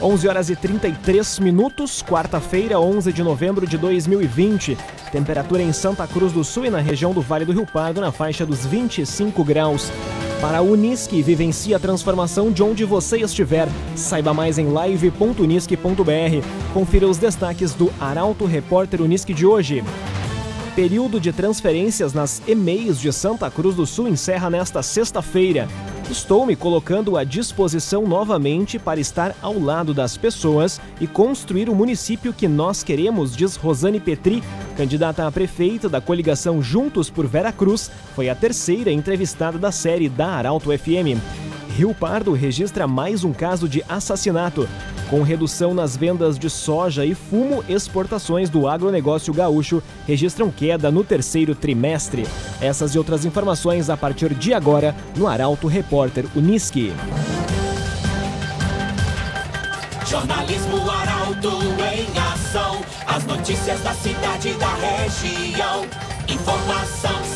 11 horas e 33 minutos, quarta-feira, 11 de novembro de 2020. Temperatura em Santa Cruz do Sul e na região do Vale do Rio Pardo na faixa dos 25 graus. Para a Unisque, vivencie a transformação de onde você estiver. Saiba mais em live.unisque.br. Confira os destaques do Arauto Repórter Unisque de hoje. Período de transferências nas e-mails de Santa Cruz do Sul encerra nesta sexta-feira. Estou me colocando à disposição novamente para estar ao lado das pessoas e construir o município que nós queremos, diz Rosane Petri, candidata a prefeita da coligação Juntos por Vera Cruz, foi a terceira entrevistada da série da Arauto FM. Rio Pardo registra mais um caso de assassinato. Com redução nas vendas de soja e fumo, exportações do agronegócio gaúcho registram queda no terceiro trimestre. Essas e outras informações a partir de agora no Arauto Repórter Uniski. Jornalismo Arauto em ação. As notícias da cidade e da região. Informação.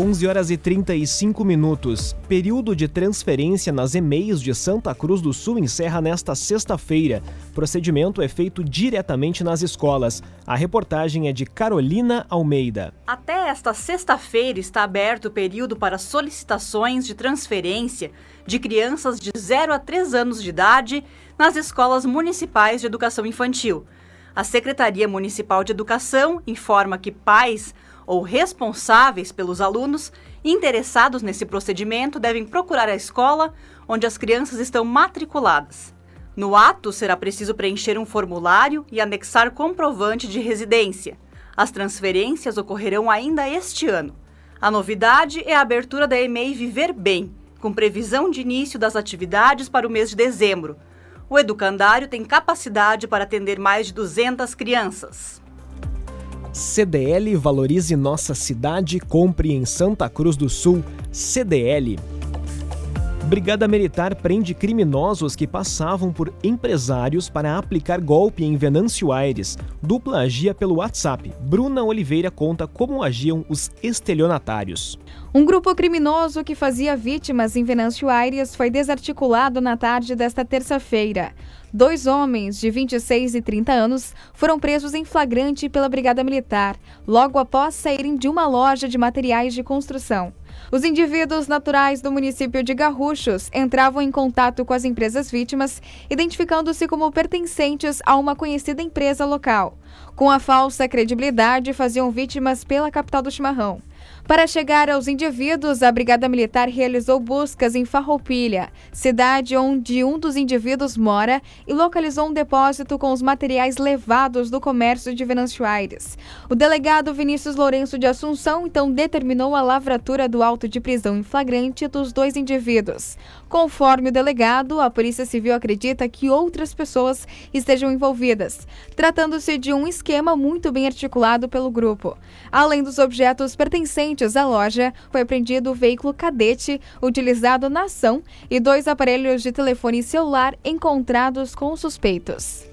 11 horas e 35 minutos. Período de transferência nas e-mails de Santa Cruz do Sul encerra nesta sexta-feira. Procedimento é feito diretamente nas escolas. A reportagem é de Carolina Almeida. Até esta sexta-feira está aberto o período para solicitações de transferência de crianças de 0 a 3 anos de idade nas escolas municipais de educação infantil. A Secretaria Municipal de Educação informa que pais ou responsáveis pelos alunos interessados nesse procedimento devem procurar a escola onde as crianças estão matriculadas. No ato, será preciso preencher um formulário e anexar comprovante de residência. As transferências ocorrerão ainda este ano. A novidade é a abertura da EMEI Viver Bem, com previsão de início das atividades para o mês de dezembro. O educandário tem capacidade para atender mais de 200 crianças. CDL Valorize Nossa Cidade, compre em Santa Cruz do Sul. CDL. Brigada Militar prende criminosos que passavam por empresários para aplicar golpe em Venâncio Aires. Dupla agia pelo WhatsApp. Bruna Oliveira conta como agiam os estelionatários. Um grupo criminoso que fazia vítimas em Venâncio Aires foi desarticulado na tarde desta terça-feira. Dois homens de 26 e 30 anos foram presos em flagrante pela Brigada Militar, logo após saírem de uma loja de materiais de construção. Os indivíduos naturais do município de Garruchos entravam em contato com as empresas vítimas, identificando-se como pertencentes a uma conhecida empresa local. Com a falsa credibilidade, faziam vítimas pela capital do chimarrão. Para chegar aos indivíduos, a Brigada Militar realizou buscas em Farroupilha, cidade onde um dos indivíduos mora, e localizou um depósito com os materiais levados do comércio de Venâncio Aires. O delegado Vinícius Lourenço de Assunção então determinou a lavratura do auto de prisão em flagrante dos dois indivíduos. Conforme o delegado, a Polícia Civil acredita que outras pessoas estejam envolvidas, tratando-se de um esquema muito bem articulado pelo grupo. Além dos objetos pertencentes à loja, foi apreendido o veículo cadete utilizado na ação e dois aparelhos de telefone celular encontrados com suspeitos.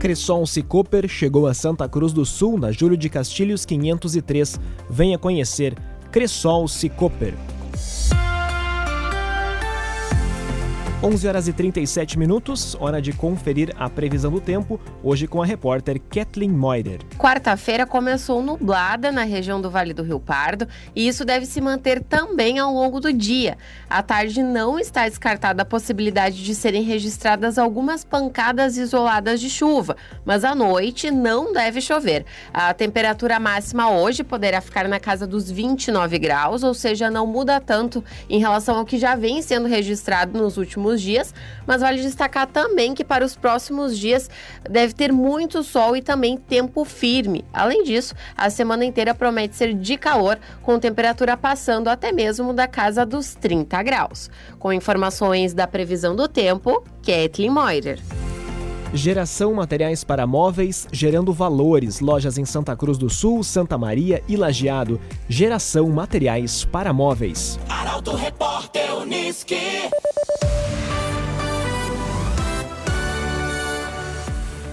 Cresson Cicoper chegou a Santa Cruz do Sul na Júlio de Castilhos 503. Venha conhecer Cressol Cicoper. 11 horas e 37 minutos, hora de conferir a previsão do tempo, hoje com a repórter Kathleen Moider. Quarta-feira começou nublada na região do Vale do Rio Pardo e isso deve se manter também ao longo do dia. À tarde não está descartada a possibilidade de serem registradas algumas pancadas isoladas de chuva, mas à noite não deve chover. A temperatura máxima hoje poderá ficar na casa dos 29 graus, ou seja, não muda tanto em relação ao que já vem sendo registrado nos últimos próximos dias, mas vale destacar também que para os próximos dias deve ter muito sol e também tempo firme. Além disso, a semana inteira promete ser de calor, com temperatura passando até mesmo da casa dos 30 graus. Com informações da previsão do tempo, Kathleen Moirer. Geração Materiais para Móveis, gerando valores. Lojas em Santa Cruz do Sul, Santa Maria e Lajeado. Geração Materiais para Móveis. Arauto Repórter Uniski.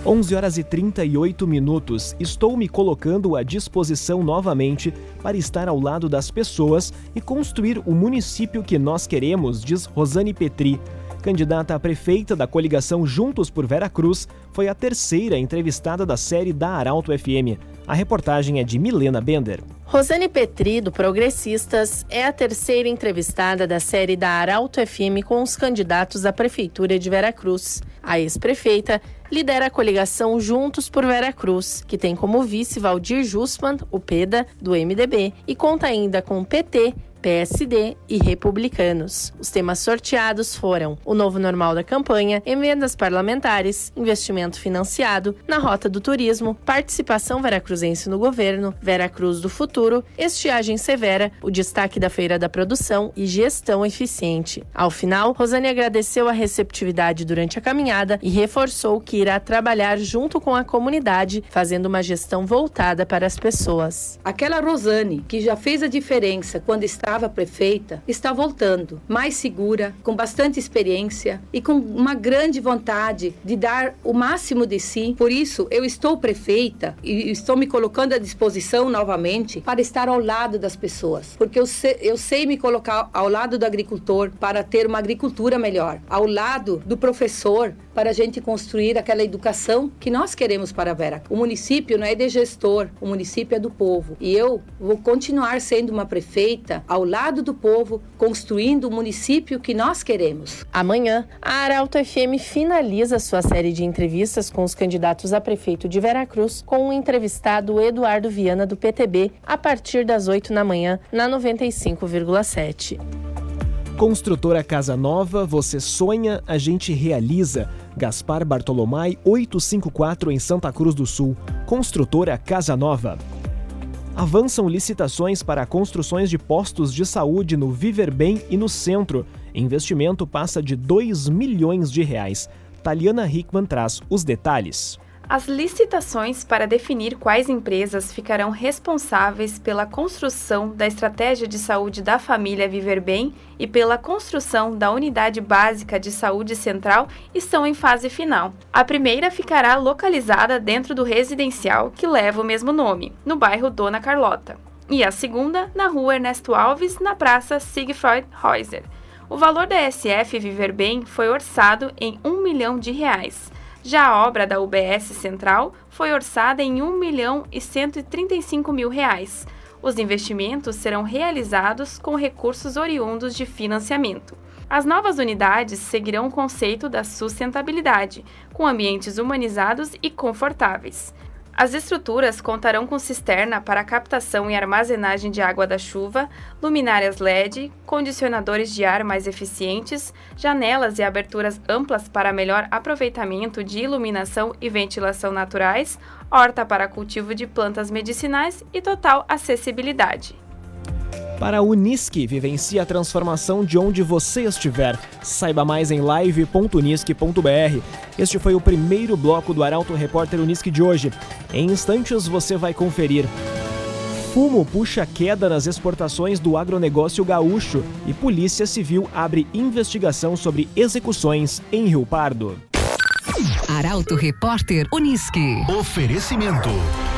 11 horas e 38 minutos. Estou me colocando à disposição novamente para estar ao lado das pessoas e construir o município que nós queremos, diz Rosane Petri. Candidata a prefeita da coligação Juntos por Vera Cruz, foi a terceira entrevistada da série da Arauto FM. A reportagem é de Milena Bender. Rosane Petri, do Progressistas, é a terceira entrevistada da série da Arauto FM com os candidatos à Prefeitura de Veracruz. A ex-prefeita lidera a coligação Juntos por Veracruz, que tem como vice Valdir Jussmann, o PEDA, do MDB, e conta ainda com o PT, PSD e republicanos. Os temas sorteados foram o novo normal da campanha, emendas parlamentares, investimento financiado, na rota do turismo, participação veracruzense no governo, Veracruz do futuro, estiagem severa, o destaque da feira da produção e gestão eficiente. Ao final, Rosane agradeceu a receptividade durante a caminhada e reforçou que irá trabalhar junto com a comunidade, fazendo uma gestão voltada para as pessoas. Aquela Rosane que já fez a diferença quando estava estava prefeita está voltando, mais segura, com bastante experiência e com uma grande vontade de dar o máximo de si. Por isso, eu estou prefeita e estou me colocando à disposição novamente para estar ao lado das pessoas, porque eu sei, eu sei me colocar ao lado do agricultor para ter uma agricultura melhor, ao lado do professor para a gente construir aquela educação que nós queremos para a Vera. O município não é de gestor, o município é do povo. E eu vou continuar sendo uma prefeita ao lado do povo, construindo o município que nós queremos. Amanhã, a Arauto FM finaliza sua série de entrevistas com os candidatos a prefeito de Veracruz com o entrevistado Eduardo Viana do PTB a partir das 8 da manhã na 95,7. Construtora Casa Nova, você sonha, a gente realiza. Gaspar Bartolomai 854 em Santa Cruz do Sul. Construtora Casa Nova. Avançam licitações para construções de postos de saúde no Viver Bem e no centro. Investimento passa de 2 milhões de reais. Taliana Hickman traz os detalhes. As licitações para definir quais empresas ficarão responsáveis pela construção da estratégia de saúde da família Viver Bem e pela construção da unidade básica de saúde central estão em fase final. A primeira ficará localizada dentro do residencial que leva o mesmo nome, no bairro Dona Carlota, e a segunda na rua Ernesto Alves, na praça Siegfried Reuser. O valor da SF Viver Bem foi orçado em um milhão de reais. Já a obra da UBS Central foi orçada em 1 milhão e 135 mil reais. Os investimentos serão realizados com recursos oriundos de financiamento. As novas unidades seguirão o conceito da sustentabilidade, com ambientes humanizados e confortáveis. As estruturas contarão com cisterna para captação e armazenagem de água da chuva, luminárias LED, condicionadores de ar mais eficientes, janelas e aberturas amplas para melhor aproveitamento de iluminação e ventilação naturais, horta para cultivo de plantas medicinais e total acessibilidade. Para a Unisque, vivencie a transformação de onde você estiver. Saiba mais em live.unisque.br. Este foi o primeiro bloco do Arauto Repórter Unisque de hoje. Em instantes você vai conferir. Fumo puxa queda nas exportações do agronegócio gaúcho e Polícia Civil abre investigação sobre execuções em Rio Pardo. Arauto Repórter Unisque. Oferecimento.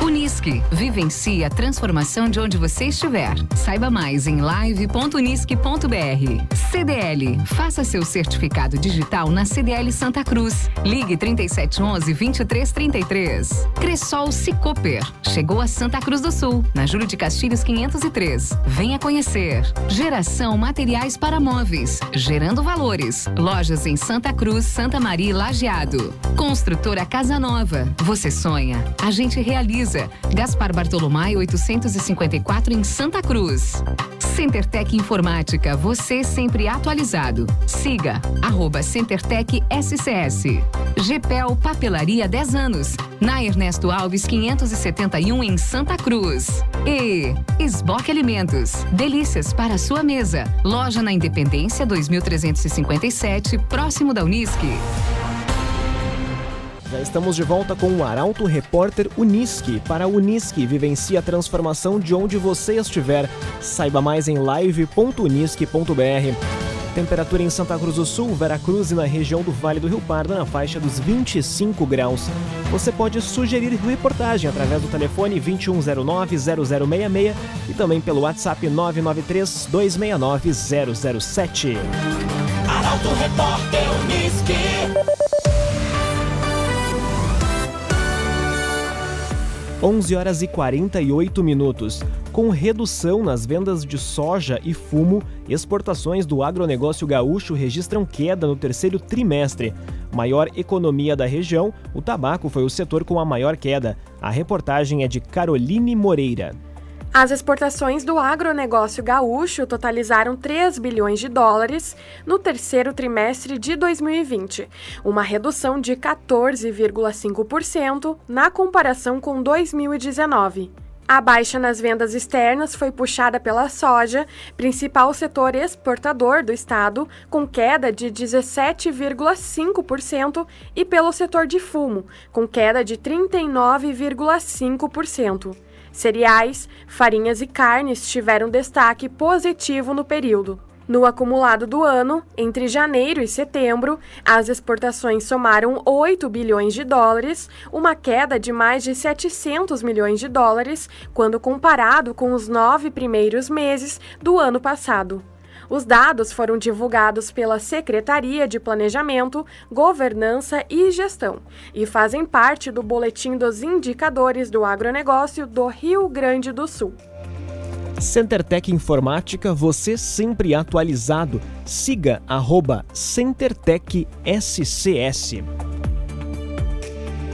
Unisque. Vivencie a transformação de onde você estiver. Saiba mais em live.unisque.br. CDL. Faça seu certificado digital na CDL Santa Cruz. Ligue 3711 2333. Cressol Cicoper. Chegou a Santa Cruz do Sul, na Júlio de Castilhos 503. Venha conhecer. Geração Materiais para Móveis. Gerando valores. Lojas em Santa Cruz, Santa Maria e Lajeado. Construtora Casa Nova. Você sonha, a gente realiza. Gaspar Bartolomai 854 em Santa Cruz. CenterTech Informática, você sempre atualizado. Siga, arroba CenterTech SCS. GPEL Papelaria 10 anos, na Ernesto Alves 571 em Santa Cruz. E Esboque Alimentos, delícias para a sua mesa. Loja na Independência 2357, próximo da Unisque. Já estamos de volta com o Arauto Repórter Unisque. Para Unisque, vivencie a transformação de onde você estiver. Saiba mais em live.unisque.br. Temperatura em Santa Cruz do Sul, Veracruz e na região do Vale do Rio Pardo na faixa dos 25 graus. Você pode sugerir reportagem através do telefone 2109-0066 e também pelo WhatsApp 993-269-007. Arauto Repórter Unisque. 11 horas e 48 minutos. Com redução nas vendas de soja e fumo, exportações do agronegócio gaúcho registram queda no terceiro trimestre. Maior economia da região, o tabaco foi o setor com a maior queda. A reportagem é de Caroline Moreira. As exportações do agronegócio gaúcho totalizaram 3 bilhões de dólares no terceiro trimestre de 2020, uma redução de 14,5% na comparação com 2019. A baixa nas vendas externas foi puxada pela soja, principal setor exportador do estado, com queda de 17,5%, e pelo setor de fumo, com queda de 39,5%. Cereais, farinhas e carnes tiveram destaque positivo no período. No acumulado do ano, entre janeiro e setembro, as exportações somaram 8 bilhões de dólares, uma queda de mais de 700 milhões de dólares quando comparado com os nove primeiros meses do ano passado. Os dados foram divulgados pela Secretaria de Planejamento, Governança e Gestão e fazem parte do Boletim dos Indicadores do Agronegócio do Rio Grande do Sul. CenterTech Informática, você sempre atualizado. Siga arroba CenterTech SCS.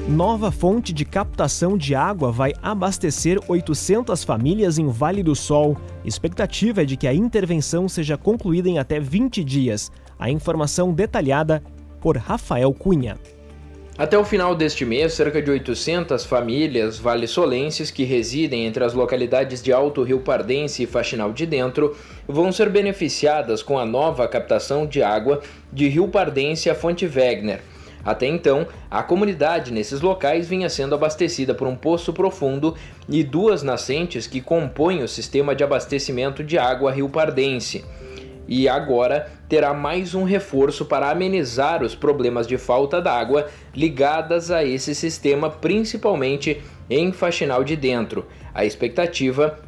Nova fonte de captação de água vai abastecer 800 famílias em Vale do Sol. Expectativa é de que a intervenção seja concluída em até 20 dias. A informação detalhada por Rafael Cunha. Até o final deste mês, cerca de 800 famílias vale-solenses que residem entre as localidades de Alto Rio Pardense e Faxinal de Dentro vão ser beneficiadas com a nova captação de água de Rio Pardense a Fonte Wegner. Até então, a comunidade nesses locais vinha sendo abastecida por um poço profundo e duas nascentes que compõem o sistema de abastecimento de água Rio Pardense. E agora terá mais um reforço para amenizar os problemas de falta d'água ligadas a esse sistema, principalmente em Faxinal de Dentro. A expectativa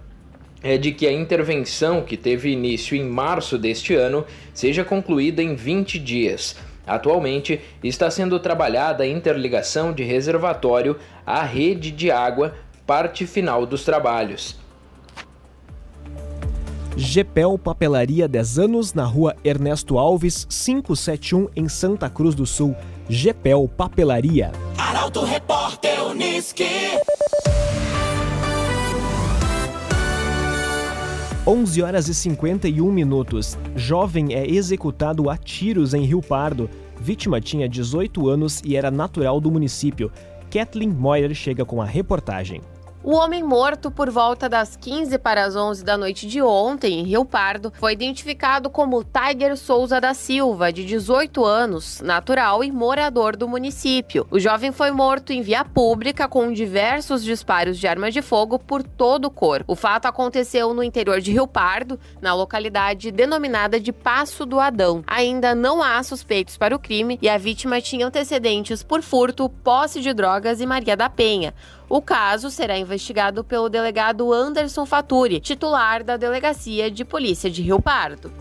é de que a intervenção, que teve início em março deste ano, seja concluída em 20 dias. Atualmente está sendo trabalhada a interligação de reservatório à rede de água, parte final dos trabalhos. Gepel Papelaria 10 anos na rua Ernesto Alves, 571 em Santa Cruz do Sul. Gepel Papelaria. Arauto Repórter Unisque. 11 horas e 51 minutos. Jovem é executado a tiros em Rio Pardo. Vítima tinha 18 anos e era natural do município. Kathleen Moyer chega com a reportagem. O homem morto por volta das 15 para as 11 da noite de ontem, em Rio Pardo, foi identificado como Tiger Souza da Silva, de 18 anos, natural e morador do município. O jovem foi morto em via pública com diversos disparos de arma de fogo por todo o corpo. O fato aconteceu no interior de Rio Pardo, na localidade denominada de Passo do Adão. Ainda não há suspeitos para o crime e a vítima tinha antecedentes por furto, posse de drogas e Maria da Penha. O caso será investigado pelo delegado Anderson Faturi, titular da Delegacia de Polícia de Rio Pardo.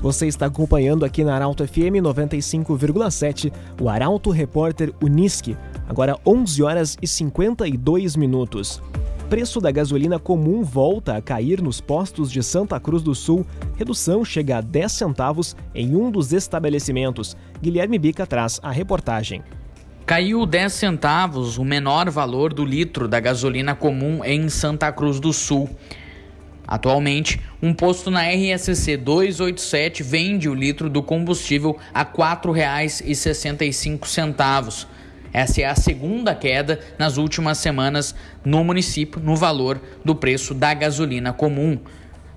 Você está acompanhando aqui na Arauto FM 95,7 o Arauto Repórter Unisque. Agora 11 horas e 52 minutos. Preço da gasolina comum volta a cair nos postos de Santa Cruz do Sul. Redução chega a 10 centavos em um dos estabelecimentos. Guilherme Bica traz a reportagem. Caiu 10 centavos o menor valor do litro da gasolina comum em Santa Cruz do Sul. Atualmente, um posto na RSC 287 vende o litro do combustível a R$ 4,65. Essa é a segunda queda nas últimas semanas no município no valor do preço da gasolina comum.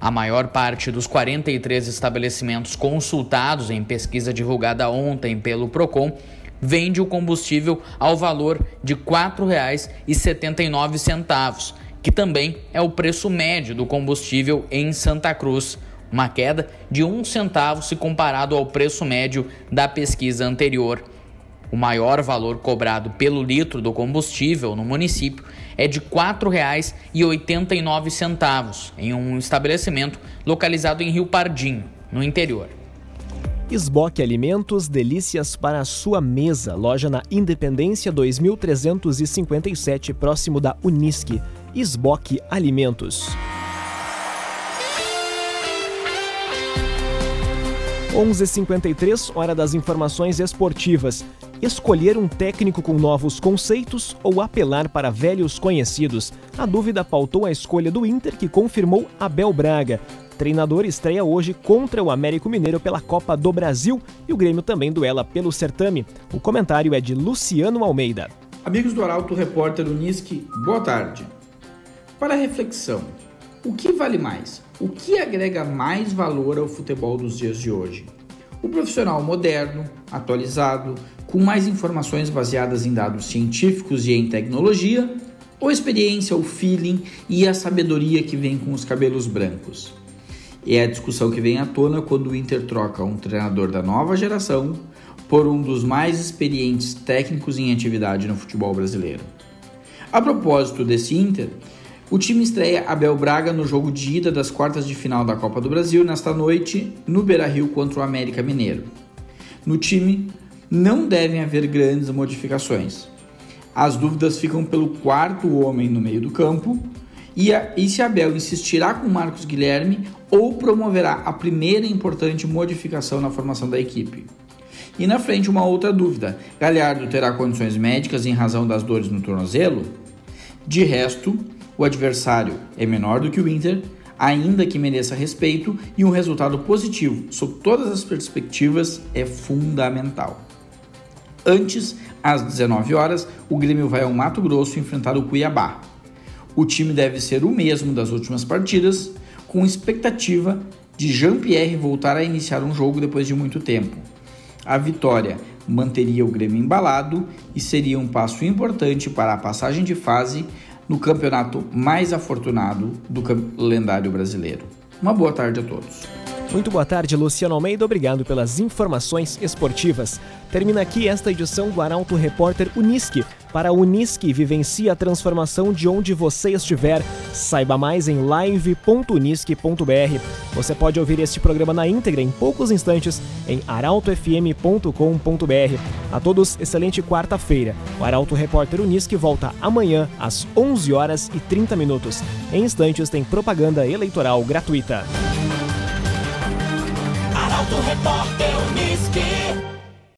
A maior parte dos 43 estabelecimentos consultados em pesquisa divulgada ontem pelo Procon vende o combustível ao valor de R$ 4,79, que também é o preço médio do combustível em Santa Cruz, uma queda de um centavo se comparado ao preço médio da pesquisa anterior. O maior valor cobrado pelo litro do combustível no município é de R$ 4,89 em um estabelecimento localizado em Rio Pardinho, no interior. Esboque Alimentos, delícias para a sua mesa. Loja na Independência 2357, próximo da Unisque. Esboque Alimentos. 11:53 hora das informações esportivas. Escolher um técnico com novos conceitos ou apelar para velhos conhecidos? A dúvida pautou a escolha do Inter, que confirmou Abel Braga. Treinador estreia hoje contra o Américo Mineiro pela Copa do Brasil e o Grêmio também duela pelo certame. O comentário é de Luciano Almeida. Amigos do Arauto, repórter Unisque, boa tarde. Para reflexão, o que vale mais? O que agrega mais valor ao futebol dos dias de hoje? O profissional moderno, atualizado, com mais informações baseadas em dados científicos e em tecnologia, ou a experiência, o feeling e a sabedoria que vem com os cabelos brancos? É a discussão que vem à tona quando o Inter troca um treinador da nova geração por um dos mais experientes técnicos em atividade no futebol brasileiro. A propósito desse Inter, o time estreia Abel Braga no jogo de ida das quartas de final da Copa do Brasil nesta noite no Beira-Rio contra o América Mineiro. No time não devem haver grandes modificações. As dúvidas ficam pelo quarto homem no meio do campo e, a, e se Abel insistirá com Marcos Guilherme ou promoverá a primeira importante modificação na formação da equipe. E na frente uma outra dúvida: Galhardo terá condições médicas em razão das dores no tornozelo? De resto, o adversário é menor do que o Inter, ainda que mereça respeito, e um resultado positivo, sob todas as perspectivas, é fundamental. Antes, às 19 horas, o Grêmio vai ao Mato Grosso enfrentar o Cuiabá. O time deve ser o mesmo das últimas partidas, com expectativa de Jean-Pierre voltar a iniciar um jogo depois de muito tempo. A vitória manteria o Grêmio embalado e seria um passo importante para a passagem de fase no campeonato mais afortunado do calendário brasileiro. Uma boa tarde a todos. Muito boa tarde, Luciano Almeida. Obrigado pelas informações esportivas. Termina aqui esta edição do Arauto Repórter Unisque. Para a Unisque, vivencie a transformação de onde você estiver. Saiba mais em live.unisque.br. Você pode ouvir este programa na íntegra em poucos instantes em arautofm.com.br. A todos, excelente quarta-feira. O Arauto Repórter Unisque volta amanhã às 11 horas e 30 minutos. Em instantes tem propaganda eleitoral gratuita. Repórter Unisque.